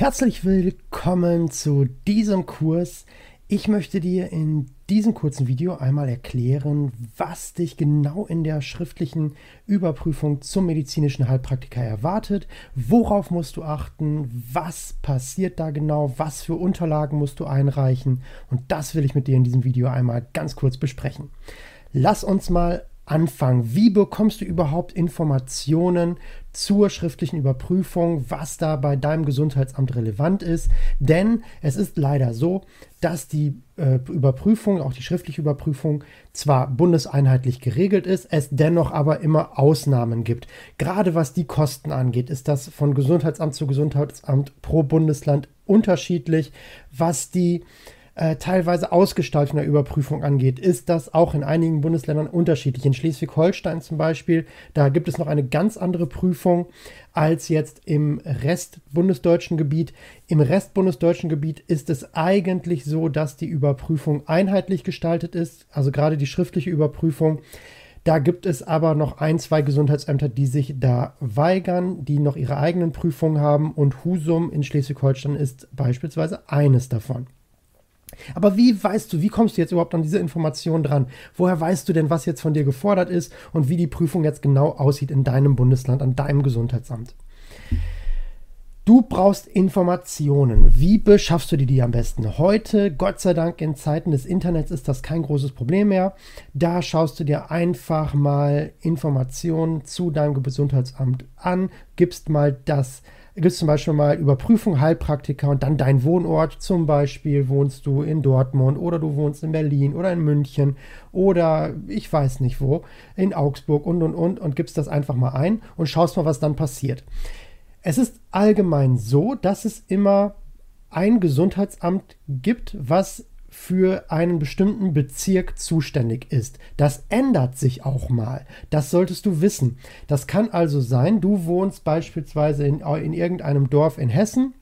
Herzlich willkommen zu diesem Kurs. Ich möchte dir in diesem kurzen Video einmal erklären, was dich genau in der schriftlichen Überprüfung zum medizinischen Heilpraktiker erwartet, worauf musst du achten, was passiert da genau, was für Unterlagen musst du einreichen und das will ich mit dir in diesem Video einmal ganz kurz besprechen. Lass uns mal anfangen. Wie bekommst du überhaupt Informationen zur schriftlichen Überprüfung, was da bei deinem Gesundheitsamt relevant ist? Denn es ist leider so, dass die äh, Überprüfung, auch die schriftliche Überprüfung, zwar bundeseinheitlich geregelt ist, es dennoch aber immer Ausnahmen gibt. Gerade was die Kosten angeht, ist das von Gesundheitsamt zu Gesundheitsamt pro Bundesland unterschiedlich. Was die äh, teilweise Ausgestaltung der Überprüfung angeht, ist das auch in einigen Bundesländern unterschiedlich. In Schleswig-Holstein zum Beispiel, da gibt es noch eine ganz andere Prüfung als jetzt im Rest bundesdeutschen Gebiet. Im Rest bundesdeutschen Gebiet ist es eigentlich so, dass die Überprüfung einheitlich gestaltet ist, also gerade die schriftliche Überprüfung. Da gibt es aber noch ein, zwei Gesundheitsämter, die sich da weigern, die noch ihre eigenen Prüfungen haben und Husum in Schleswig-Holstein ist beispielsweise eines davon. Aber wie weißt du, wie kommst du jetzt überhaupt an diese Informationen dran? Woher weißt du denn, was jetzt von dir gefordert ist und wie die Prüfung jetzt genau aussieht in deinem Bundesland, an deinem Gesundheitsamt? Du brauchst Informationen. Wie beschaffst du dir die am besten? Heute, Gott sei Dank, in Zeiten des Internets ist das kein großes Problem mehr. Da schaust du dir einfach mal Informationen zu deinem Gesundheitsamt an, gibst mal das gibt es zum Beispiel mal Überprüfung Heilpraktiker und dann dein Wohnort. Zum Beispiel wohnst du in Dortmund oder du wohnst in Berlin oder in München oder ich weiß nicht wo, in Augsburg und und und und gibst das einfach mal ein und schaust mal, was dann passiert. Es ist allgemein so, dass es immer ein Gesundheitsamt gibt, was für einen bestimmten Bezirk zuständig ist. Das ändert sich auch mal. Das solltest du wissen. Das kann also sein, du wohnst beispielsweise in, in irgendeinem Dorf in Hessen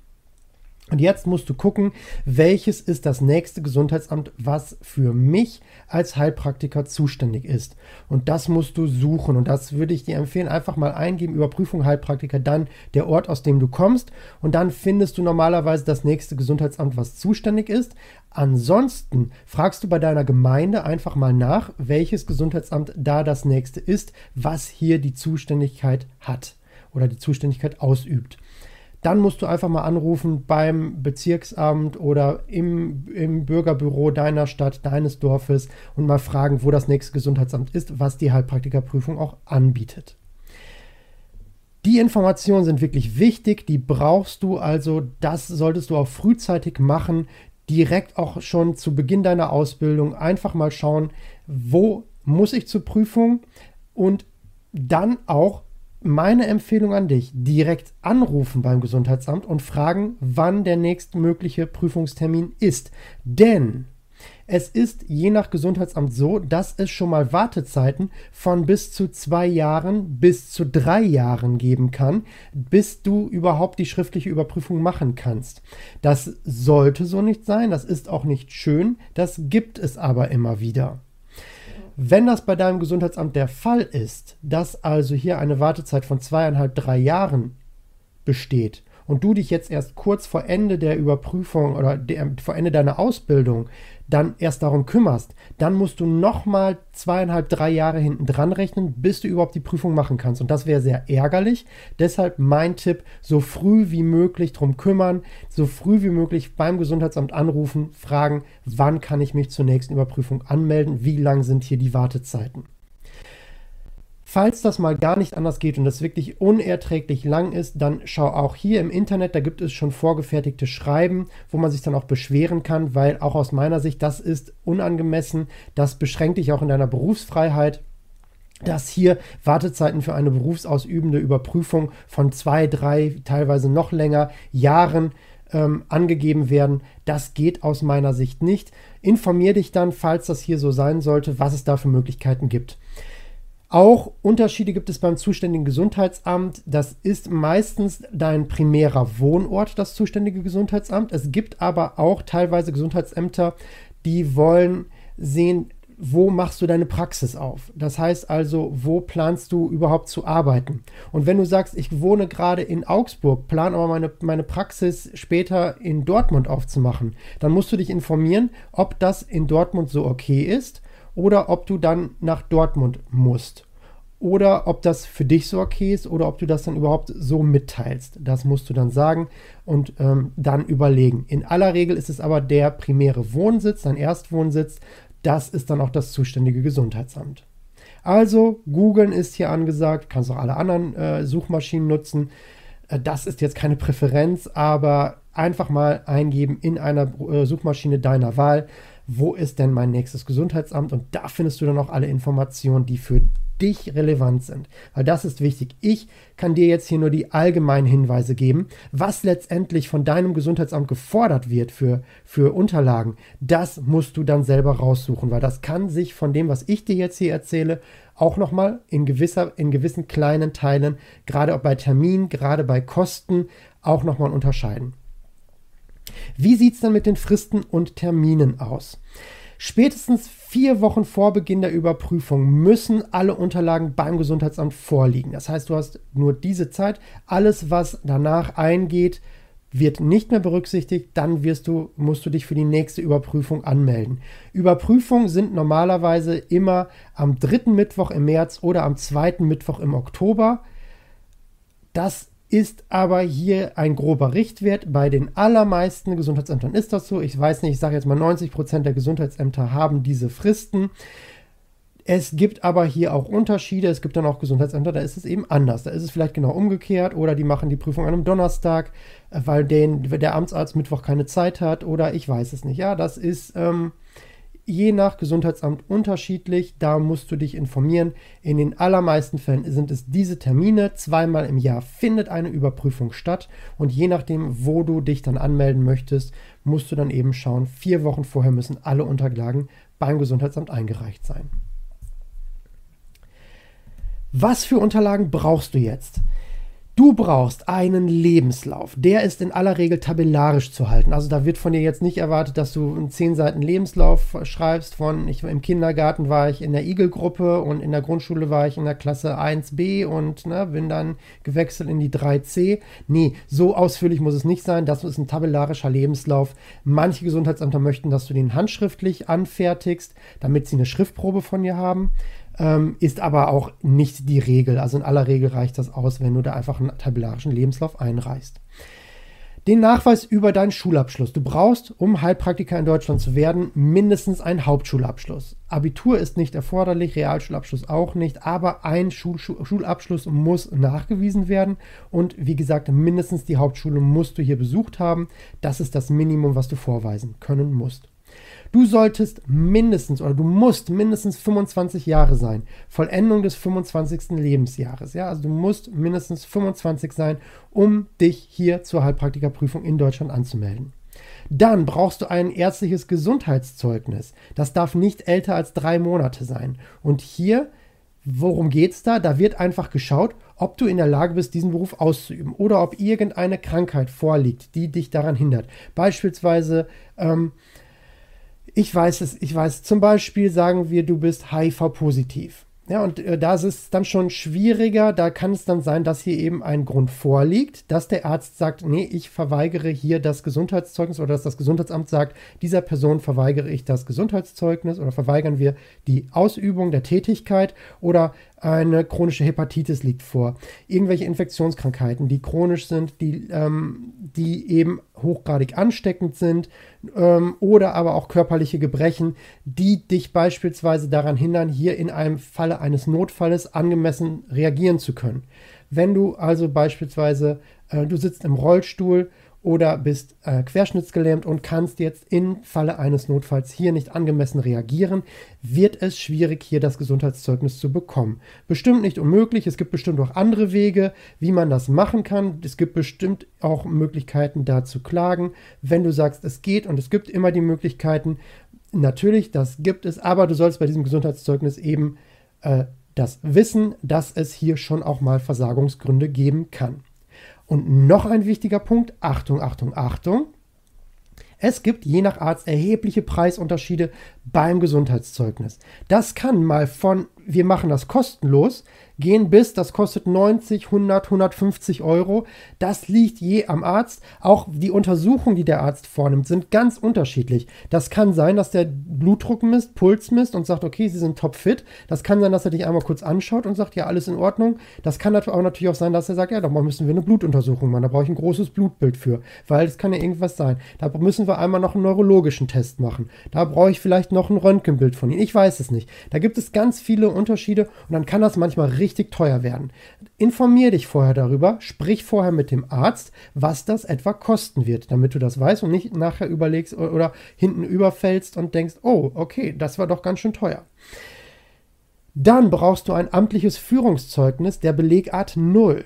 und jetzt musst du gucken, welches ist das nächste Gesundheitsamt, was für mich als Heilpraktiker zuständig ist. Und das musst du suchen. Und das würde ich dir empfehlen, einfach mal eingeben, Überprüfung Heilpraktiker, dann der Ort, aus dem du kommst. Und dann findest du normalerweise das nächste Gesundheitsamt, was zuständig ist. Ansonsten fragst du bei deiner Gemeinde einfach mal nach, welches Gesundheitsamt da das nächste ist, was hier die Zuständigkeit hat oder die Zuständigkeit ausübt dann musst du einfach mal anrufen beim Bezirksamt oder im, im Bürgerbüro deiner Stadt, deines Dorfes und mal fragen, wo das nächste Gesundheitsamt ist, was die Heilpraktikerprüfung auch anbietet. Die Informationen sind wirklich wichtig, die brauchst du also, das solltest du auch frühzeitig machen, direkt auch schon zu Beginn deiner Ausbildung einfach mal schauen, wo muss ich zur Prüfung und dann auch meine Empfehlung an dich, direkt anrufen beim Gesundheitsamt und fragen, wann der nächstmögliche Prüfungstermin ist. Denn es ist je nach Gesundheitsamt so, dass es schon mal Wartezeiten von bis zu zwei Jahren bis zu drei Jahren geben kann, bis du überhaupt die schriftliche Überprüfung machen kannst. Das sollte so nicht sein, das ist auch nicht schön, das gibt es aber immer wieder. Wenn das bei deinem Gesundheitsamt der Fall ist, dass also hier eine Wartezeit von zweieinhalb, drei Jahren besteht und du dich jetzt erst kurz vor Ende der Überprüfung oder der, vor Ende deiner Ausbildung dann erst darum kümmerst, dann musst du nochmal zweieinhalb, drei Jahre hinten dran rechnen, bis du überhaupt die Prüfung machen kannst. Und das wäre sehr ärgerlich. Deshalb mein Tipp, so früh wie möglich drum kümmern, so früh wie möglich beim Gesundheitsamt anrufen, fragen, wann kann ich mich zur nächsten Überprüfung anmelden, wie lang sind hier die Wartezeiten. Falls das mal gar nicht anders geht und das wirklich unerträglich lang ist, dann schau auch hier im Internet, da gibt es schon vorgefertigte Schreiben, wo man sich dann auch beschweren kann, weil auch aus meiner Sicht das ist unangemessen, das beschränkt dich auch in deiner Berufsfreiheit dass hier Wartezeiten für eine berufsausübende Überprüfung von zwei, drei, teilweise noch länger Jahren ähm, angegeben werden. Das geht aus meiner Sicht nicht. Informier dich dann, falls das hier so sein sollte, was es da für Möglichkeiten gibt. Auch Unterschiede gibt es beim zuständigen Gesundheitsamt. Das ist meistens dein primärer Wohnort, das zuständige Gesundheitsamt. Es gibt aber auch teilweise Gesundheitsämter, die wollen sehen, wo machst du deine Praxis auf? Das heißt also, wo planst du überhaupt zu arbeiten? Und wenn du sagst, ich wohne gerade in Augsburg, plan aber meine, meine Praxis später in Dortmund aufzumachen, dann musst du dich informieren, ob das in Dortmund so okay ist oder ob du dann nach Dortmund musst. Oder ob das für dich so okay ist oder ob du das dann überhaupt so mitteilst. Das musst du dann sagen und ähm, dann überlegen. In aller Regel ist es aber der primäre Wohnsitz, dein Erstwohnsitz, das ist dann auch das zuständige Gesundheitsamt. Also, googeln ist hier angesagt, kannst auch alle anderen äh, Suchmaschinen nutzen. Äh, das ist jetzt keine Präferenz, aber einfach mal eingeben in einer äh, Suchmaschine deiner Wahl, wo ist denn mein nächstes Gesundheitsamt und da findest du dann auch alle Informationen, die für dich relevant sind. Weil das ist wichtig. Ich kann dir jetzt hier nur die allgemeinen Hinweise geben. Was letztendlich von deinem Gesundheitsamt gefordert wird für, für Unterlagen, das musst du dann selber raussuchen, weil das kann sich von dem, was ich dir jetzt hier erzähle, auch nochmal in, in gewissen kleinen Teilen, gerade bei Terminen, gerade bei Kosten, auch nochmal unterscheiden. Wie sieht es dann mit den Fristen und Terminen aus? Spätestens vier Wochen vor Beginn der Überprüfung müssen alle Unterlagen beim Gesundheitsamt vorliegen. Das heißt, du hast nur diese Zeit. Alles, was danach eingeht, wird nicht mehr berücksichtigt, dann wirst du, musst du dich für die nächste Überprüfung anmelden. Überprüfungen sind normalerweise immer am dritten Mittwoch im März oder am zweiten Mittwoch im Oktober. Das ist aber hier ein grober Richtwert. Bei den allermeisten Gesundheitsämtern ist das so. Ich weiß nicht, ich sage jetzt mal 90 Prozent der Gesundheitsämter haben diese Fristen. Es gibt aber hier auch Unterschiede. Es gibt dann auch Gesundheitsämter, da ist es eben anders. Da ist es vielleicht genau umgekehrt oder die machen die Prüfung an einem Donnerstag, äh, weil den, der Amtsarzt Mittwoch keine Zeit hat oder ich weiß es nicht. Ja, das ist ähm, je nach Gesundheitsamt unterschiedlich. Da musst du dich informieren. In den allermeisten Fällen sind es diese Termine. Zweimal im Jahr findet eine Überprüfung statt. Und je nachdem, wo du dich dann anmelden möchtest, musst du dann eben schauen. Vier Wochen vorher müssen alle Unterlagen beim Gesundheitsamt eingereicht sein. Was für Unterlagen brauchst du jetzt? Du brauchst einen Lebenslauf. Der ist in aller Regel tabellarisch zu halten. Also da wird von dir jetzt nicht erwartet, dass du einen 10 Seiten Lebenslauf schreibst von, ich, im Kindergarten war ich in der Igel-Gruppe und in der Grundschule war ich in der Klasse 1b und ne, bin dann gewechselt in die 3c. Nee, so ausführlich muss es nicht sein. Das ist ein tabellarischer Lebenslauf. Manche Gesundheitsämter möchten, dass du den handschriftlich anfertigst, damit sie eine Schriftprobe von dir haben ähm, ist aber auch nicht die Regel. Also in aller Regel reicht das aus, wenn du da einfach einen tabellarischen Lebenslauf einreichst. Den Nachweis über deinen Schulabschluss. Du brauchst, um Heilpraktiker in Deutschland zu werden, mindestens einen Hauptschulabschluss. Abitur ist nicht erforderlich, Realschulabschluss auch nicht, aber ein Schul Schulabschluss muss nachgewiesen werden und wie gesagt, mindestens die Hauptschule musst du hier besucht haben. Das ist das Minimum, was du vorweisen können musst. Du solltest mindestens oder du musst mindestens 25 Jahre sein. Vollendung des 25. Lebensjahres. Ja, also du musst mindestens 25 sein, um dich hier zur Heilpraktikerprüfung in Deutschland anzumelden. Dann brauchst du ein ärztliches Gesundheitszeugnis. Das darf nicht älter als drei Monate sein. Und hier, worum geht es da? Da wird einfach geschaut, ob du in der Lage bist, diesen Beruf auszuüben oder ob irgendeine Krankheit vorliegt, die dich daran hindert. Beispielsweise ähm, ich weiß es, ich weiß, zum Beispiel sagen wir, du bist HIV-positiv. Ja, und äh, da ist es dann schon schwieriger. Da kann es dann sein, dass hier eben ein Grund vorliegt, dass der Arzt sagt, nee, ich verweigere hier das Gesundheitszeugnis oder dass das Gesundheitsamt sagt, dieser Person verweigere ich das Gesundheitszeugnis oder verweigern wir die Ausübung der Tätigkeit oder eine chronische Hepatitis liegt vor. Irgendwelche Infektionskrankheiten, die chronisch sind, die, ähm, die eben hochgradig ansteckend sind ähm, oder aber auch körperliche Gebrechen, die dich beispielsweise daran hindern, hier in einem Falle eines Notfalles angemessen reagieren zu können. Wenn du also beispielsweise, äh, du sitzt im Rollstuhl oder bist äh, querschnittsgelähmt und kannst jetzt im Falle eines Notfalls hier nicht angemessen reagieren, wird es schwierig, hier das Gesundheitszeugnis zu bekommen. Bestimmt nicht unmöglich, es gibt bestimmt auch andere Wege, wie man das machen kann. Es gibt bestimmt auch Möglichkeiten, da zu klagen. Wenn du sagst, es geht und es gibt immer die Möglichkeiten, natürlich, das gibt es, aber du sollst bei diesem Gesundheitszeugnis eben äh, das wissen, dass es hier schon auch mal Versagungsgründe geben kann. Und noch ein wichtiger Punkt, Achtung, Achtung, Achtung. Es gibt je nach Arzt erhebliche Preisunterschiede beim Gesundheitszeugnis. Das kann mal von wir machen das kostenlos gehen bis, das kostet 90, 100, 150 Euro. Das liegt je am Arzt. Auch die Untersuchungen, die der Arzt vornimmt, sind ganz unterschiedlich. Das kann sein, dass der Blutdruck misst, Puls misst und sagt, okay, Sie sind topfit. Das kann sein, dass er dich einmal kurz anschaut und sagt, ja, alles in Ordnung. Das kann aber natürlich auch sein, dass er sagt, ja, da müssen wir eine Blutuntersuchung machen. Da brauche ich ein großes Blutbild für, weil es kann ja irgendwas sein. Da müssen wir einmal noch einen neurologischen Test machen. Da brauche ich vielleicht noch ein Röntgenbild von Ihnen. Ich weiß es nicht. Da gibt es ganz viele Unterschiede und dann kann das manchmal richtig richtig teuer werden. Informier dich vorher darüber, sprich vorher mit dem Arzt, was das etwa kosten wird, damit du das weißt und nicht nachher überlegst oder hinten überfällst und denkst, oh, okay, das war doch ganz schön teuer. Dann brauchst du ein amtliches Führungszeugnis der Belegart 0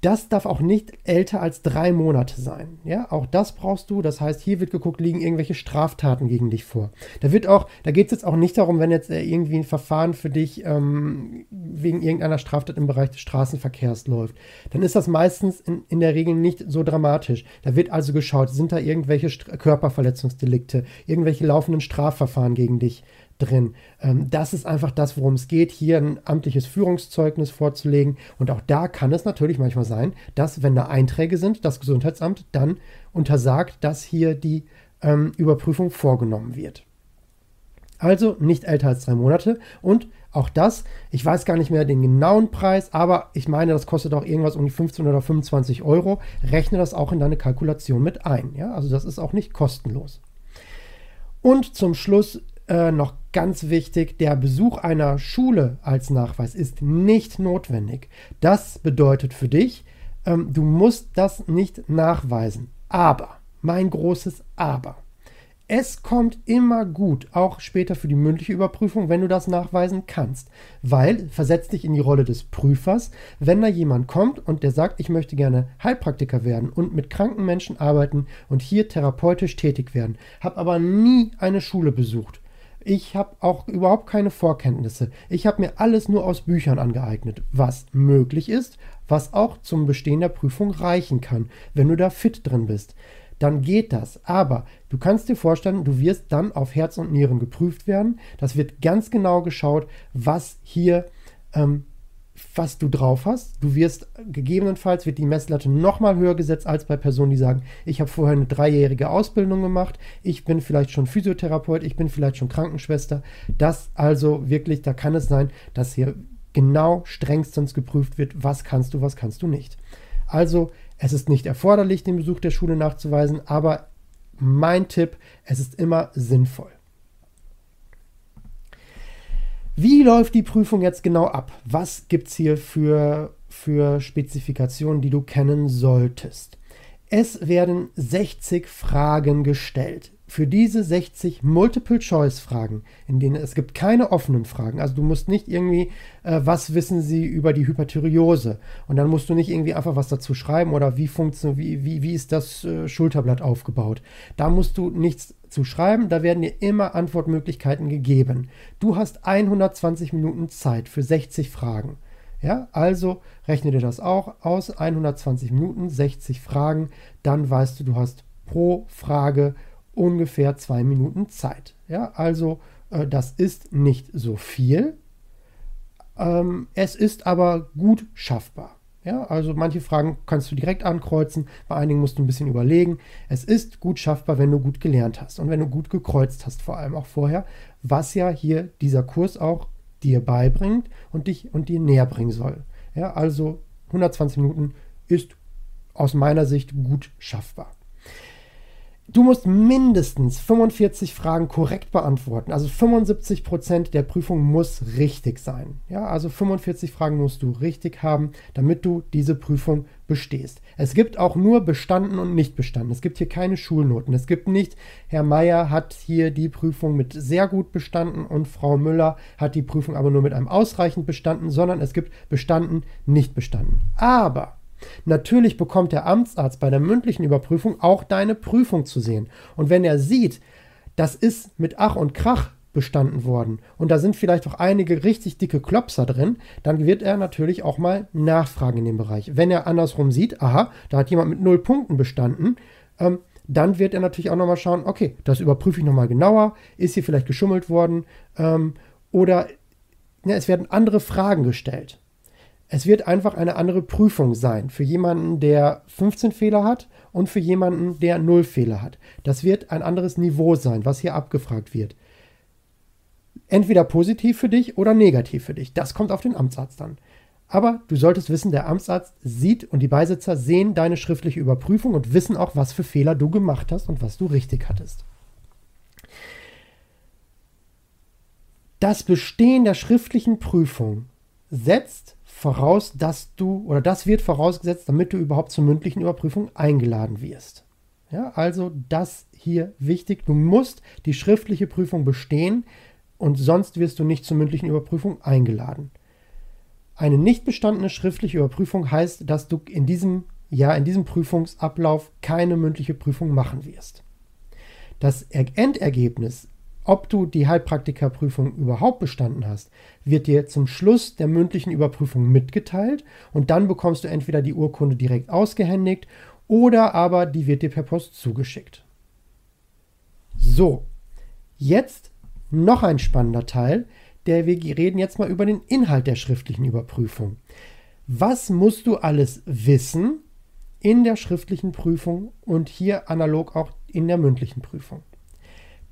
das darf auch nicht älter als drei Monate sein. Ja, auch das brauchst du. Das heißt, hier wird geguckt, liegen irgendwelche Straftaten gegen dich vor. Da wird auch, da geht es jetzt auch nicht darum, wenn jetzt äh, irgendwie ein Verfahren für dich ähm, wegen irgendeiner Straftat im Bereich des Straßenverkehrs läuft. Dann ist das meistens in, in der Regel nicht so dramatisch. Da wird also geschaut, sind da irgendwelche St Körperverletzungsdelikte, irgendwelche laufenden Strafverfahren gegen dich drin. Ähm, das ist einfach das, worum es geht, hier ein amtliches Führungszeugnis vorzulegen. Und auch da kann es natürlich manchmal sein, dass, wenn da Einträge sind, das Gesundheitsamt dann untersagt, dass hier die ähm, Überprüfung vorgenommen wird. Also nicht älter als drei Monate und auch das, ich weiß gar nicht mehr den genauen Preis, aber ich meine, das kostet auch irgendwas um die 15 oder 25 Euro. Rechne das auch in deine Kalkulation mit ein. Ja? Also das ist auch nicht kostenlos. Und zum Schluss äh, noch ganz wichtig, der Besuch einer Schule als Nachweis ist nicht notwendig. Das bedeutet für dich, ähm, du musst das nicht nachweisen. Aber, mein großes Aber. Es kommt immer gut, auch später für die mündliche Überprüfung, wenn du das nachweisen kannst. Weil, versetz dich in die Rolle des Prüfers, wenn da jemand kommt und der sagt, ich möchte gerne Heilpraktiker werden und mit kranken Menschen arbeiten und hier therapeutisch tätig werden, habe aber nie eine Schule besucht ich habe auch überhaupt keine Vorkenntnisse. Ich habe mir alles nur aus Büchern angeeignet, was möglich ist, was auch zum Bestehen der Prüfung reichen kann, wenn du da fit drin bist. Dann geht das. Aber du kannst dir vorstellen, du wirst dann auf Herz und Nieren geprüft werden. Das wird ganz genau geschaut, was hier ähm, was du drauf hast. Du wirst gegebenenfalls wird die Messlatte noch mal höher gesetzt als bei Personen, die sagen, ich habe vorher eine dreijährige Ausbildung gemacht, ich bin vielleicht schon Physiotherapeut, ich bin vielleicht schon Krankenschwester. Das also wirklich, da kann es sein, dass hier genau strengstens geprüft wird, was kannst du, was kannst du nicht. Also, es ist nicht erforderlich, den Besuch der Schule nachzuweisen, aber mein Tipp, es ist immer sinnvoll. Wie läuft die Prüfung jetzt genau ab? Was gibt es hier für, für Spezifikationen, die du kennen solltest? Es werden 60 Fragen gestellt für diese 60 Multiple-Choice-Fragen, in denen es gibt keine offenen Fragen. Also du musst nicht irgendwie, äh, was wissen Sie über die Hyperthyreose? Und dann musst du nicht irgendwie einfach was dazu schreiben oder wie funktioniert, wie, wie, wie ist das äh, Schulterblatt aufgebaut? Da musst du nichts zu schreiben, da werden dir immer Antwortmöglichkeiten gegeben. Du hast 120 Minuten Zeit für 60 Fragen. Ja, also rechne dir das auch aus, 120 Minuten, 60 Fragen, dann weißt du, du hast pro Frage ungefähr zwei Minuten Zeit. Ja, also äh, das ist nicht so viel. Ähm, es ist aber gut schaffbar. Ja, also manche Fragen kannst du direkt ankreuzen, bei einigen musst du ein bisschen überlegen. Es ist gut schaffbar, wenn du gut gelernt hast und wenn du gut gekreuzt hast, vor allem auch vorher, was ja hier dieser Kurs auch dir beibringt und dich und dir näher bringen soll. Ja, also 120 Minuten ist aus meiner Sicht gut schaffbar. Du musst mindestens 45 Fragen korrekt beantworten. Also 75 Prozent der Prüfung muss richtig sein. Ja, also 45 Fragen musst du richtig haben, damit du diese Prüfung bestehst. Es gibt auch nur bestanden und nicht bestanden. Es gibt hier keine Schulnoten. Es gibt nicht, Herr Meier hat hier die Prüfung mit sehr gut bestanden und Frau Müller hat die Prüfung aber nur mit einem ausreichend bestanden, sondern es gibt bestanden, nicht bestanden. Aber Natürlich bekommt der Amtsarzt bei der mündlichen Überprüfung auch deine Prüfung zu sehen. Und wenn er sieht, das ist mit Ach und Krach bestanden worden und da sind vielleicht auch einige richtig dicke Klopser drin, dann wird er natürlich auch mal nachfragen in dem Bereich. Wenn er andersrum sieht, aha, da hat jemand mit null Punkten bestanden, ähm, dann wird er natürlich auch nochmal schauen, okay, das überprüfe ich nochmal genauer, ist hier vielleicht geschummelt worden ähm, oder ja, es werden andere Fragen gestellt. Es wird einfach eine andere Prüfung sein für jemanden, der 15 Fehler hat und für jemanden, der 0 Fehler hat. Das wird ein anderes Niveau sein, was hier abgefragt wird. Entweder positiv für dich oder negativ für dich. Das kommt auf den Amtsarzt an. Aber du solltest wissen, der Amtsarzt sieht und die Beisitzer sehen deine schriftliche Überprüfung und wissen auch, was für Fehler du gemacht hast und was du richtig hattest. Das Bestehen der schriftlichen Prüfung setzt voraus, dass du, oder das wird vorausgesetzt, damit du überhaupt zur mündlichen Überprüfung eingeladen wirst. Ja, also das hier wichtig. Du musst die schriftliche Prüfung bestehen und sonst wirst du nicht zur mündlichen Überprüfung eingeladen. Eine nicht bestandene schriftliche Überprüfung heißt, dass du in diesem Jahr, in diesem Prüfungsablauf keine mündliche Prüfung machen wirst. Das Endergebnis ob du die Heilpraktikerprüfung überhaupt bestanden hast, wird dir zum Schluss der mündlichen Überprüfung mitgeteilt und dann bekommst du entweder die Urkunde direkt ausgehändigt oder aber die wird dir per Post zugeschickt. So, jetzt noch ein spannender Teil, der wir reden jetzt mal über den Inhalt der schriftlichen Überprüfung. Was musst du alles wissen in der schriftlichen Prüfung und hier analog auch in der mündlichen Prüfung?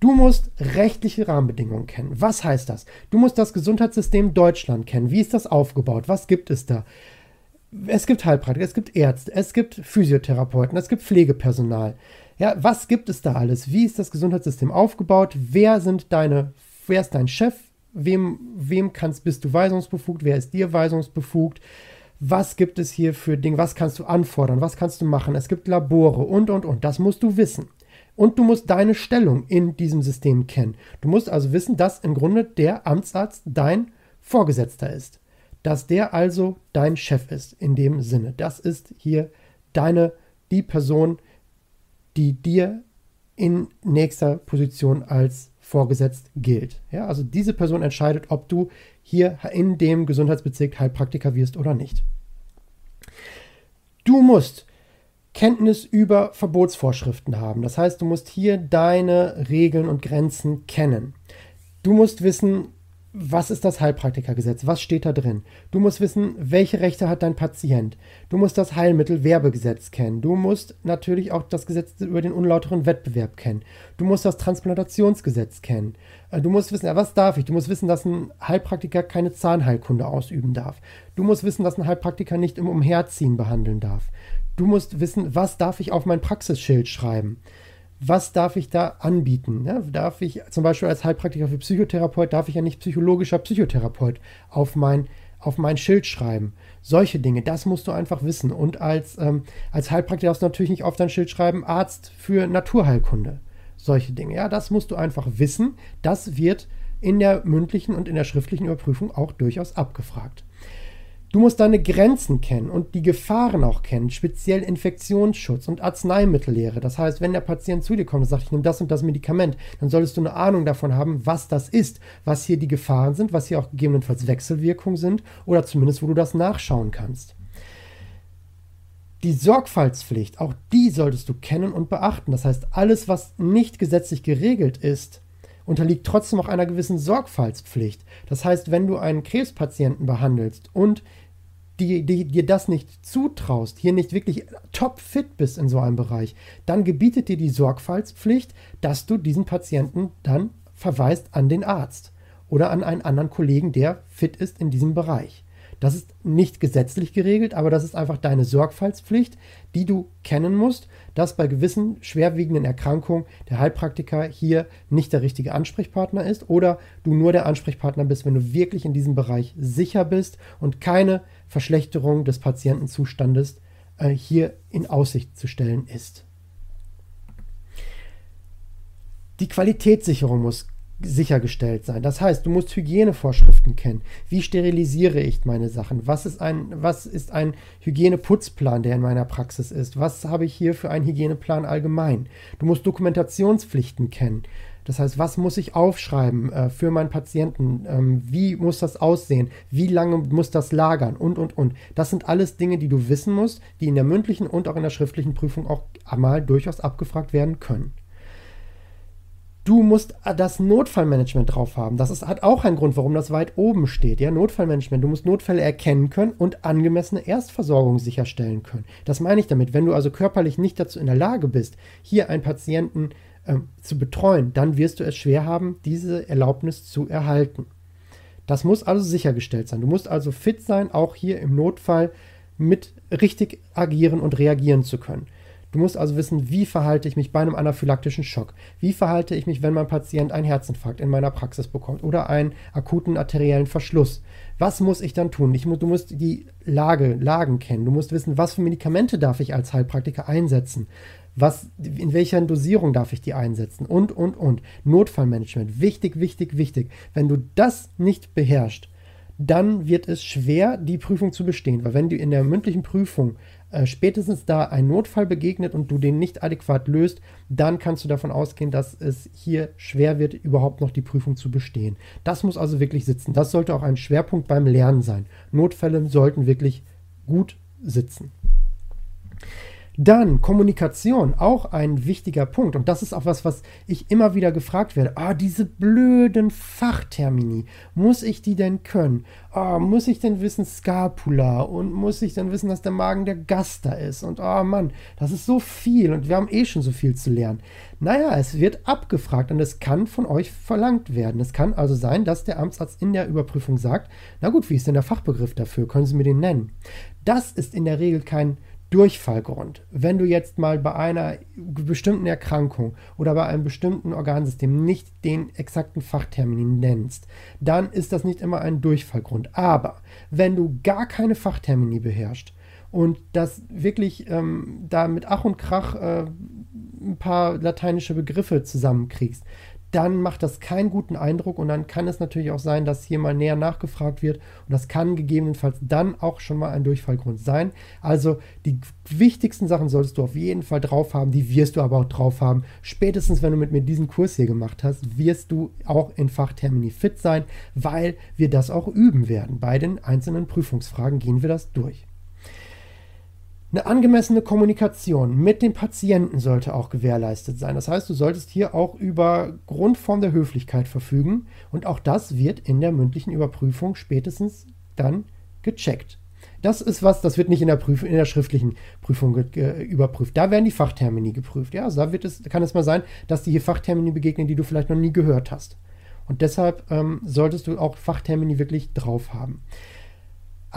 Du musst rechtliche Rahmenbedingungen kennen. Was heißt das? Du musst das Gesundheitssystem Deutschland kennen. Wie ist das aufgebaut? Was gibt es da? Es gibt Heilpraktiker, es gibt Ärzte, es gibt Physiotherapeuten, es gibt Pflegepersonal. Ja, was gibt es da alles? Wie ist das Gesundheitssystem aufgebaut? Wer sind deine, wer ist dein Chef? Wem, wem kannst, bist du weisungsbefugt? Wer ist dir weisungsbefugt? Was gibt es hier für Dinge? Was kannst du anfordern? Was kannst du machen? Es gibt Labore und, und, und. Das musst du wissen. Und du musst deine Stellung in diesem System kennen. Du musst also wissen, dass im Grunde der Amtsarzt dein Vorgesetzter ist. Dass der also dein Chef ist in dem Sinne. Das ist hier deine, die Person, die dir in nächster Position als vorgesetzt gilt. Ja, also diese Person entscheidet, ob du hier in dem Gesundheitsbezirk Heilpraktiker wirst oder nicht. Du musst Kenntnis über Verbotsvorschriften haben. Das heißt, du musst hier deine Regeln und Grenzen kennen. Du musst wissen, was ist das Heilpraktikergesetz? Was steht da drin? Du musst wissen, welche Rechte hat dein Patient. Du musst das Heilmittelwerbegesetz kennen. Du musst natürlich auch das Gesetz über den unlauteren Wettbewerb kennen. Du musst das Transplantationsgesetz kennen. Äh, du musst wissen, was darf ich? Du musst wissen, dass ein Heilpraktiker keine Zahnheilkunde ausüben darf. Du musst wissen, dass ein Heilpraktiker nicht im Umherziehen behandeln darf. Du musst wissen, was darf ich auf mein Praxisschild schreiben? Was darf ich da anbieten? Ja, darf ich zum Beispiel als Heilpraktiker für Psychotherapeut, darf ich ja nicht psychologischer Psychotherapeut auf mein, auf mein Schild schreiben. Solche Dinge, das musst du einfach wissen. Und als, ähm, als Heilpraktiker darfst du natürlich nicht auf dein Schild schreiben, Arzt für Naturheilkunde. Solche Dinge. Ja, das musst du einfach wissen. Das wird in der mündlichen und in der schriftlichen Überprüfung auch durchaus abgefragt. Du musst deine Grenzen kennen und die Gefahren auch kennen, speziell Infektionsschutz und Arzneimittellehre. Das heißt, wenn der Patient zu dir kommt und sagt, ich nehme das und das Medikament, dann solltest du eine Ahnung davon haben, was das ist, was hier die Gefahren sind, was hier auch gegebenenfalls Wechselwirkungen sind oder zumindest, wo du das nachschauen kannst. Die Sorgfaltspflicht, auch die solltest du kennen und beachten. Das heißt, alles, was nicht gesetzlich geregelt ist, unterliegt trotzdem auch einer gewissen Sorgfaltspflicht. Das heißt, wenn du einen Krebspatienten behandelst und die, die, dir das nicht zutraust, hier nicht wirklich topfit bist in so einem Bereich, dann gebietet dir die Sorgfaltspflicht, dass du diesen Patienten dann verweist an den Arzt oder an einen anderen Kollegen, der fit ist in diesem Bereich. Das ist nicht gesetzlich geregelt, aber das ist einfach deine Sorgfaltspflicht, die du kennen musst, dass bei gewissen schwerwiegenden Erkrankungen der Heilpraktiker hier nicht der richtige Ansprechpartner ist oder du nur der Ansprechpartner bist, wenn du wirklich in diesem Bereich sicher bist und keine Verschlechterung des Patientenzustandes äh, hier in Aussicht zu stellen ist. Die Qualitätssicherung muss sichergestellt sein. Das heißt, du musst Hygienevorschriften kennen. Wie sterilisiere ich meine Sachen? Was ist ein, was ist ein Hygieneputzplan, der in meiner Praxis ist? Was habe ich hier für einen Hygieneplan allgemein? Du musst Dokumentationspflichten kennen. Das heißt, was muss ich aufschreiben äh, für meinen Patienten? Ähm, wie muss das aussehen? Wie lange muss das lagern? Und, und, und. Das sind alles Dinge, die du wissen musst, die in der mündlichen und auch in der schriftlichen Prüfung auch einmal durchaus abgefragt werden können. Du musst das Notfallmanagement drauf haben. Das ist, hat auch einen Grund, warum das weit oben steht. Ja, Notfallmanagement. Du musst Notfälle erkennen können und angemessene Erstversorgung sicherstellen können. Das meine ich damit. Wenn du also körperlich nicht dazu in der Lage bist, hier einen Patienten ähm, zu betreuen, dann wirst du es schwer haben, diese Erlaubnis zu erhalten. Das muss also sichergestellt sein. Du musst also fit sein, auch hier im Notfall mit richtig agieren und reagieren zu können. Du musst also wissen, wie verhalte ich mich bei einem anaphylaktischen Schock? Wie verhalte ich mich, wenn mein Patient einen Herzinfarkt in meiner Praxis bekommt oder einen akuten arteriellen Verschluss? Was muss ich dann tun? Ich, du musst die Lage, Lagen kennen. Du musst wissen, was für Medikamente darf ich als Heilpraktiker einsetzen? Was, in welcher Dosierung darf ich die einsetzen? Und, und, und. Notfallmanagement. Wichtig, wichtig, wichtig. Wenn du das nicht beherrschst, dann wird es schwer, die Prüfung zu bestehen. Weil wenn du in der mündlichen Prüfung äh, spätestens da ein Notfall begegnet und du den nicht adäquat löst, dann kannst du davon ausgehen, dass es hier schwer wird, überhaupt noch die Prüfung zu bestehen. Das muss also wirklich sitzen. Das sollte auch ein Schwerpunkt beim Lernen sein. Notfälle sollten wirklich gut sitzen. Dann Kommunikation, auch ein wichtiger Punkt. Und das ist auch was, was ich immer wieder gefragt werde. Ah, diese blöden Fachtermini. Muss ich die denn können? Ah, muss ich denn wissen Scapula? Und muss ich denn wissen, dass der Magen der Gaster ist? Und oh Mann, das ist so viel. Und wir haben eh schon so viel zu lernen. Naja, es wird abgefragt und es kann von euch verlangt werden. Es kann also sein, dass der Amtsarzt in der Überprüfung sagt, na gut, wie ist denn der Fachbegriff dafür? Können Sie mir den nennen? Das ist in der Regel kein Durchfallgrund. Wenn du jetzt mal bei einer bestimmten Erkrankung oder bei einem bestimmten Organsystem nicht den exakten Fachtermin nennst, dann ist das nicht immer ein Durchfallgrund. Aber wenn du gar keine Fachtermini beherrschst und das wirklich ähm, da mit Ach und Krach äh, ein paar lateinische Begriffe zusammenkriegst, dann macht das keinen guten Eindruck und dann kann es natürlich auch sein, dass hier mal näher nachgefragt wird und das kann gegebenenfalls dann auch schon mal ein Durchfallgrund sein. Also die wichtigsten Sachen solltest du auf jeden Fall drauf haben, die wirst du aber auch drauf haben. Spätestens wenn du mit mir diesen Kurs hier gemacht hast, wirst du auch in Fachtermini fit sein, weil wir das auch üben werden. Bei den einzelnen Prüfungsfragen gehen wir das durch. Eine angemessene Kommunikation mit dem Patienten sollte auch gewährleistet sein. Das heißt, du solltest hier auch über Grundform der Höflichkeit verfügen und auch das wird in der mündlichen Überprüfung spätestens dann gecheckt. Das ist was, das wird nicht in der, Prüf in der schriftlichen Prüfung überprüft. Da werden die Fachtermini geprüft. Ja, also da wird es, kann es mal sein, dass dir hier Fachtermini begegnen, die du vielleicht noch nie gehört hast. Und deshalb ähm, solltest du auch Fachtermini wirklich drauf haben.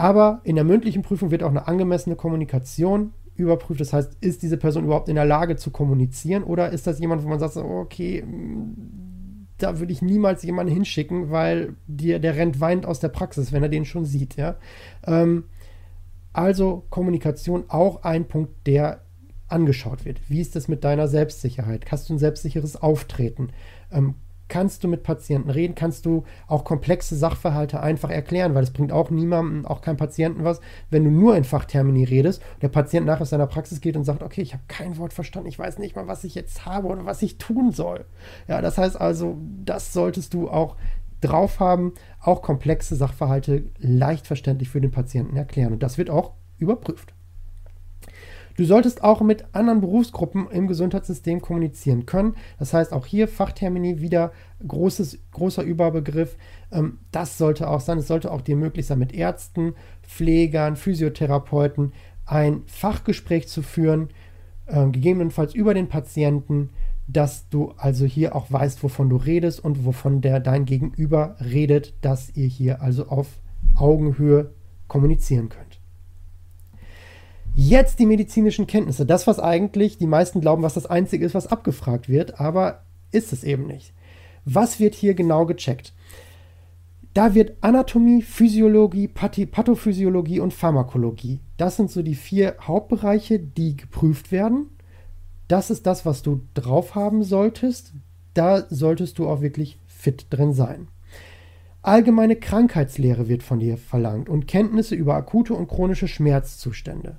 Aber in der mündlichen Prüfung wird auch eine angemessene Kommunikation überprüft. Das heißt, ist diese Person überhaupt in der Lage zu kommunizieren oder ist das jemand, wo man sagt, okay, da würde ich niemals jemanden hinschicken, weil der, der rennt weinend aus der Praxis, wenn er den schon sieht. Ja? Ähm, also Kommunikation auch ein Punkt, der angeschaut wird. Wie ist es mit deiner Selbstsicherheit? Hast du ein selbstsicheres Auftreten? Ähm, kannst du mit Patienten reden, kannst du auch komplexe Sachverhalte einfach erklären, weil es bringt auch niemandem, auch keinem Patienten was, wenn du nur in Fachtermini redest und der Patient nachher aus seiner Praxis geht und sagt, okay, ich habe kein Wort verstanden, ich weiß nicht mal, was ich jetzt habe oder was ich tun soll. Ja, das heißt also, das solltest du auch drauf haben, auch komplexe Sachverhalte leicht verständlich für den Patienten erklären und das wird auch überprüft. Du solltest auch mit anderen Berufsgruppen im Gesundheitssystem kommunizieren können. Das heißt, auch hier Fachtermini wieder großes, großer Überbegriff. Ähm, das sollte auch sein. Es sollte auch dir möglich sein, mit Ärzten, Pflegern, Physiotherapeuten ein Fachgespräch zu führen, ähm, gegebenenfalls über den Patienten, dass du also hier auch weißt, wovon du redest und wovon der dein Gegenüber redet, dass ihr hier also auf Augenhöhe kommunizieren könnt. Jetzt die medizinischen Kenntnisse. Das, was eigentlich die meisten glauben, was das Einzige ist, was abgefragt wird, aber ist es eben nicht. Was wird hier genau gecheckt? Da wird Anatomie, Physiologie, Pathophysiologie und Pharmakologie. Das sind so die vier Hauptbereiche, die geprüft werden. Das ist das, was du drauf haben solltest. Da solltest du auch wirklich fit drin sein. Allgemeine Krankheitslehre wird von dir verlangt und Kenntnisse über akute und chronische Schmerzzustände.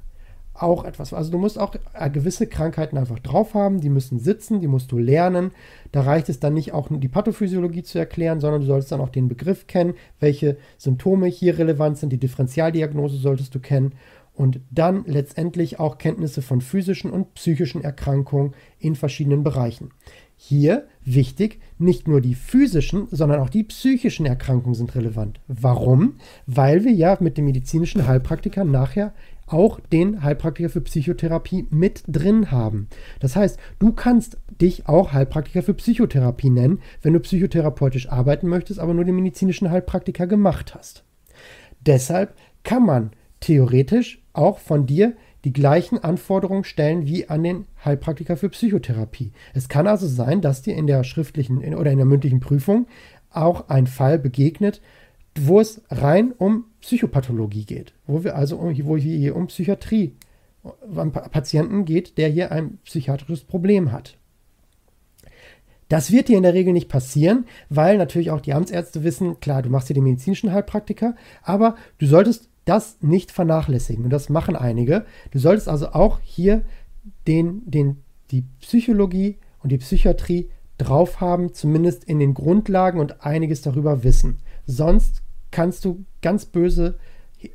Auch etwas. Also du musst auch äh, gewisse Krankheiten einfach drauf haben, die müssen sitzen, die musst du lernen. Da reicht es dann nicht auch nur die Pathophysiologie zu erklären, sondern du solltest dann auch den Begriff kennen, welche Symptome hier relevant sind, die Differentialdiagnose solltest du kennen und dann letztendlich auch Kenntnisse von physischen und psychischen Erkrankungen in verschiedenen Bereichen. Hier wichtig, nicht nur die physischen, sondern auch die psychischen Erkrankungen sind relevant. Warum? Weil wir ja mit dem medizinischen Heilpraktiker nachher auch den Heilpraktiker für Psychotherapie mit drin haben. Das heißt, du kannst dich auch Heilpraktiker für Psychotherapie nennen, wenn du psychotherapeutisch arbeiten möchtest, aber nur den medizinischen Heilpraktiker gemacht hast. Deshalb kann man theoretisch auch von dir die gleichen Anforderungen stellen wie an den Heilpraktiker für Psychotherapie. Es kann also sein, dass dir in der schriftlichen oder in der mündlichen Prüfung auch ein Fall begegnet, wo es rein um Psychopathologie geht, wo wir also um, wo hier um Psychiatrie, um Patienten geht, der hier ein psychiatrisches Problem hat. Das wird dir in der Regel nicht passieren, weil natürlich auch die Amtsärzte wissen, klar, du machst hier den medizinischen Heilpraktiker, aber du solltest das nicht vernachlässigen. Und das machen einige. Du solltest also auch hier den, den, die Psychologie und die Psychiatrie drauf haben, zumindest in den Grundlagen und einiges darüber wissen. Sonst kannst du ganz böse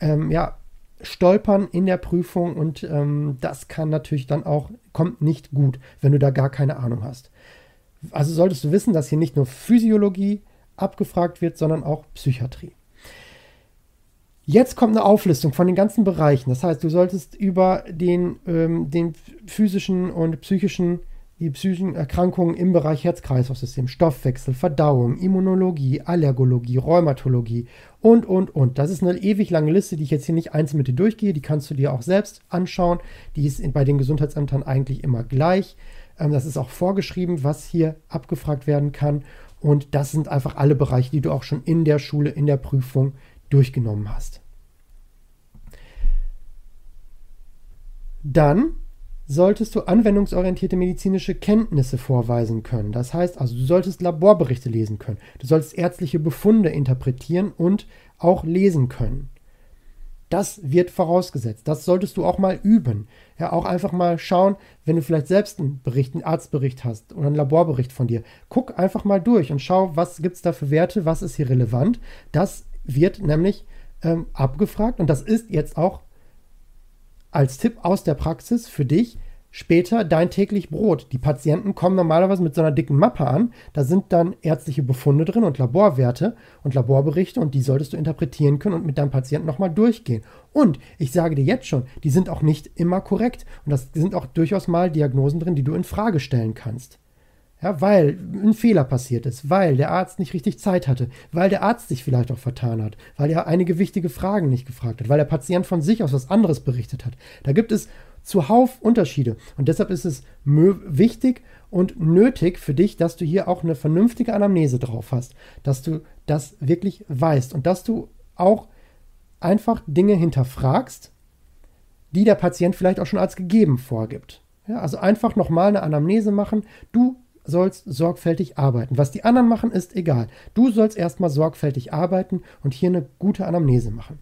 ähm, ja, stolpern in der Prüfung und ähm, das kann natürlich dann auch, kommt nicht gut, wenn du da gar keine Ahnung hast. Also solltest du wissen, dass hier nicht nur Physiologie abgefragt wird, sondern auch Psychiatrie. Jetzt kommt eine Auflistung von den ganzen Bereichen. Das heißt, du solltest über den, ähm, den physischen und psychischen die psychischen Erkrankungen im Bereich Herz-Kreislauf-System, Stoffwechsel, Verdauung, Immunologie, Allergologie, Rheumatologie und, und, und. Das ist eine ewig lange Liste, die ich jetzt hier nicht einzeln mit dir durchgehe. Die kannst du dir auch selbst anschauen. Die ist bei den Gesundheitsämtern eigentlich immer gleich. Ähm, das ist auch vorgeschrieben, was hier abgefragt werden kann. Und das sind einfach alle Bereiche, die du auch schon in der Schule, in der Prüfung durchgenommen hast. Dann solltest du anwendungsorientierte medizinische Kenntnisse vorweisen können. Das heißt also, du solltest Laborberichte lesen können, du solltest ärztliche Befunde interpretieren und auch lesen können. Das wird vorausgesetzt. Das solltest du auch mal üben. Ja, auch einfach mal schauen, wenn du vielleicht selbst einen Bericht, einen Arztbericht hast oder einen Laborbericht von dir. Guck einfach mal durch und schau, was gibt es da für Werte, was ist hier relevant. Das wird nämlich ähm, abgefragt und das ist jetzt auch als Tipp aus der Praxis für dich später dein täglich Brot. Die Patienten kommen normalerweise mit so einer dicken Mappe an. Da sind dann ärztliche Befunde drin und Laborwerte und Laborberichte und die solltest du interpretieren können und mit deinem Patienten nochmal durchgehen. Und ich sage dir jetzt schon, die sind auch nicht immer korrekt und das sind auch durchaus mal Diagnosen drin, die du in Frage stellen kannst. Ja, weil ein Fehler passiert ist, weil der Arzt nicht richtig Zeit hatte, weil der Arzt sich vielleicht auch vertan hat, weil er einige wichtige Fragen nicht gefragt hat, weil der Patient von sich aus was anderes berichtet hat. Da gibt es zuhauf Unterschiede. Und deshalb ist es wichtig und nötig für dich, dass du hier auch eine vernünftige Anamnese drauf hast, dass du das wirklich weißt und dass du auch einfach Dinge hinterfragst, die der Patient vielleicht auch schon als gegeben vorgibt. Ja, also einfach nochmal eine Anamnese machen. Du sollst sorgfältig arbeiten. Was die anderen machen, ist egal. Du sollst erstmal sorgfältig arbeiten und hier eine gute Anamnese machen.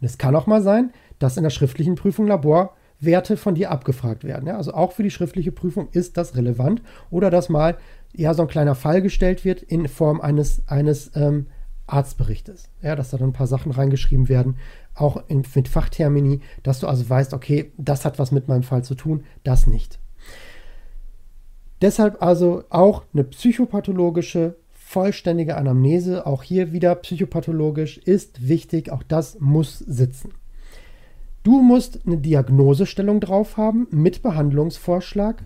Und es kann auch mal sein, dass in der schriftlichen Prüfung Laborwerte von dir abgefragt werden. Ja, also auch für die schriftliche Prüfung ist das relevant. Oder dass mal ja so ein kleiner Fall gestellt wird in Form eines, eines ähm, Arztberichtes. Ja, dass da dann ein paar Sachen reingeschrieben werden, auch in, mit Fachtermini, dass du also weißt, okay, das hat was mit meinem Fall zu tun, das nicht. Deshalb also auch eine psychopathologische, vollständige Anamnese, auch hier wieder psychopathologisch, ist wichtig, auch das muss sitzen. Du musst eine Diagnosestellung drauf haben mit Behandlungsvorschlag,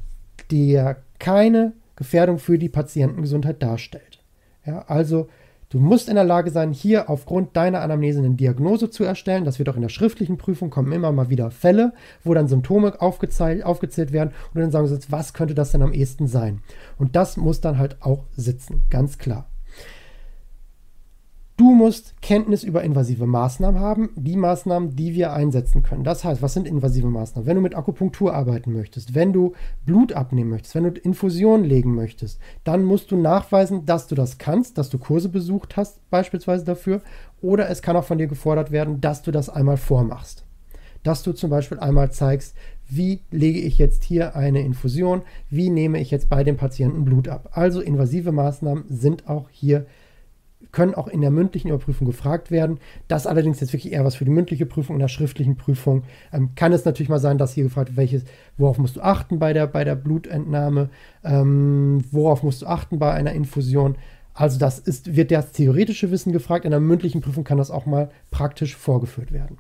der keine Gefährdung für die Patientengesundheit darstellt. Ja, also Du musst in der Lage sein, hier aufgrund deiner Anamnese eine Diagnose zu erstellen. Das wird auch in der schriftlichen Prüfung kommen immer mal wieder Fälle, wo dann Symptome aufgezählt, aufgezählt werden und dann sagen sie jetzt, was könnte das denn am ehesten sein? Und das muss dann halt auch sitzen, ganz klar. Du musst Kenntnis über invasive Maßnahmen haben, die Maßnahmen, die wir einsetzen können. Das heißt, was sind invasive Maßnahmen? Wenn du mit Akupunktur arbeiten möchtest, wenn du Blut abnehmen möchtest, wenn du Infusionen legen möchtest, dann musst du nachweisen, dass du das kannst, dass du Kurse besucht hast, beispielsweise dafür, oder es kann auch von dir gefordert werden, dass du das einmal vormachst. dass du zum Beispiel einmal zeigst, wie lege ich jetzt hier eine Infusion, wie nehme ich jetzt bei dem Patienten Blut ab. Also invasive Maßnahmen sind auch hier können auch in der mündlichen Überprüfung gefragt werden. Das allerdings jetzt wirklich eher was für die mündliche Prüfung. In der schriftlichen Prüfung ähm, kann es natürlich mal sein, dass hier gefragt wird, welches, worauf musst du achten bei der, bei der Blutentnahme, ähm, worauf musst du achten bei einer Infusion. Also das ist, wird das theoretische Wissen gefragt. In der mündlichen Prüfung kann das auch mal praktisch vorgeführt werden.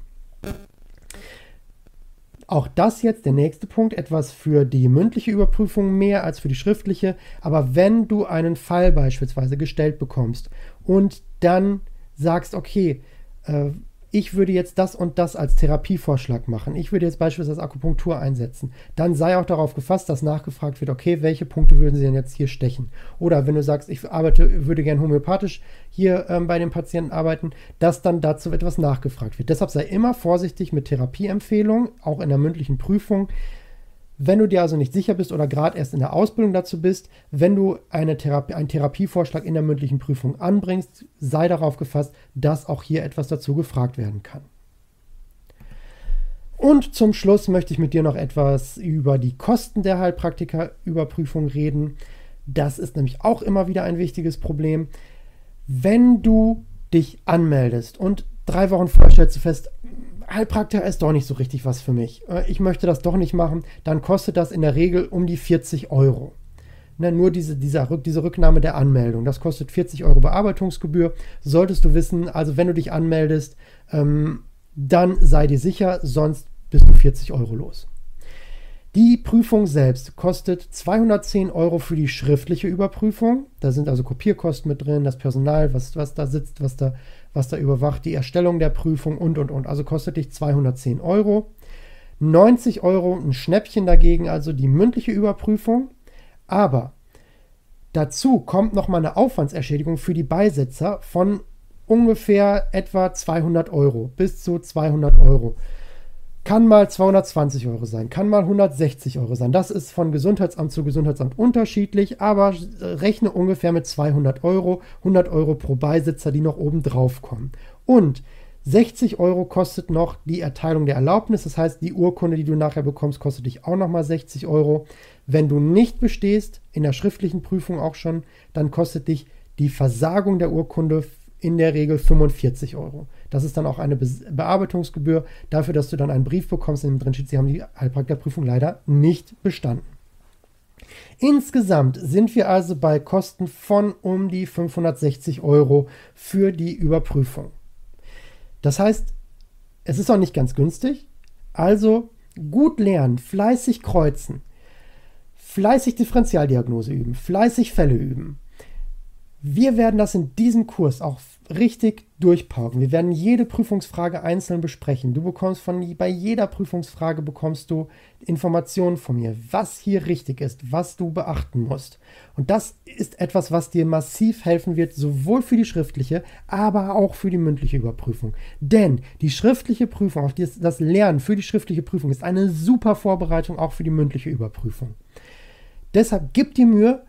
Auch das jetzt der nächste Punkt, etwas für die mündliche Überprüfung mehr als für die schriftliche. Aber wenn du einen Fall beispielsweise gestellt bekommst und dann sagst, okay, äh, ich würde jetzt das und das als Therapievorschlag machen. Ich würde jetzt beispielsweise Akupunktur einsetzen. Dann sei auch darauf gefasst, dass nachgefragt wird, okay, welche Punkte würden Sie denn jetzt hier stechen? Oder wenn du sagst, ich arbeite, würde gern homöopathisch hier ähm, bei den Patienten arbeiten, dass dann dazu etwas nachgefragt wird. Deshalb sei immer vorsichtig mit Therapieempfehlungen, auch in der mündlichen Prüfung. Wenn du dir also nicht sicher bist oder gerade erst in der Ausbildung dazu bist, wenn du eine Therapie, einen Therapievorschlag in der mündlichen Prüfung anbringst, sei darauf gefasst, dass auch hier etwas dazu gefragt werden kann. Und zum Schluss möchte ich mit dir noch etwas über die Kosten der Heilpraktikerüberprüfung reden. Das ist nämlich auch immer wieder ein wichtiges Problem. Wenn du dich anmeldest und drei Wochen vorher stellst du fest, Heilpraktiker ist doch nicht so richtig was für mich. Äh, ich möchte das doch nicht machen. Dann kostet das in der Regel um die 40 Euro. Ne, nur diese, dieser, diese Rücknahme der Anmeldung. Das kostet 40 Euro Bearbeitungsgebühr. Solltest du wissen, also wenn du dich anmeldest, ähm, dann sei dir sicher, sonst bist du 40 Euro los. Die Prüfung selbst kostet 210 Euro für die schriftliche Überprüfung. Da sind also Kopierkosten mit drin, das Personal, was, was da sitzt, was da was da überwacht, die Erstellung der Prüfung und, und, und. Also kostet dich 210 Euro. 90 Euro ein Schnäppchen dagegen, also die mündliche Überprüfung. Aber dazu kommt nochmal eine Aufwandsentschädigung für die Beisetzer von ungefähr etwa 200 Euro bis zu 200 Euro. Kann mal 220 Euro sein, kann mal 160 Euro sein. Das ist von Gesundheitsamt zu Gesundheitsamt unterschiedlich, aber rechne ungefähr mit 200 Euro, 100 Euro pro Beisitzer, die noch oben drauf kommen. Und 60 Euro kostet noch die Erteilung der Erlaubnis. Das heißt, die Urkunde, die du nachher bekommst, kostet dich auch nochmal 60 Euro. Wenn du nicht bestehst, in der schriftlichen Prüfung auch schon, dann kostet dich die Versagung der Urkunde in der Regel 45 Euro. Das ist dann auch eine Be Bearbeitungsgebühr dafür, dass du dann einen Brief bekommst, in dem drin steht, sie haben die Heilpraktikerprüfung leider nicht bestanden. Insgesamt sind wir also bei Kosten von um die 560 Euro für die Überprüfung. Das heißt, es ist auch nicht ganz günstig. Also gut lernen, fleißig kreuzen, fleißig Differentialdiagnose üben, fleißig Fälle üben. Wir werden das in diesem Kurs auch richtig durchpauken. Wir werden jede Prüfungsfrage einzeln besprechen. Du bekommst von bei jeder Prüfungsfrage bekommst du Informationen von mir, was hier richtig ist, was du beachten musst. Und das ist etwas, was dir massiv helfen wird, sowohl für die schriftliche, aber auch für die mündliche Überprüfung. Denn die schriftliche Prüfung, auch das Lernen für die schriftliche Prüfung ist eine super Vorbereitung auch für die mündliche Überprüfung. Deshalb gib dir Mühe,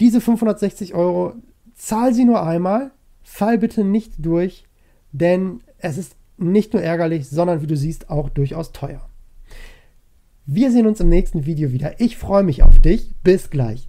diese 560 Euro, zahl sie nur einmal, fall bitte nicht durch, denn es ist nicht nur ärgerlich, sondern wie du siehst auch durchaus teuer. Wir sehen uns im nächsten Video wieder. Ich freue mich auf dich. Bis gleich.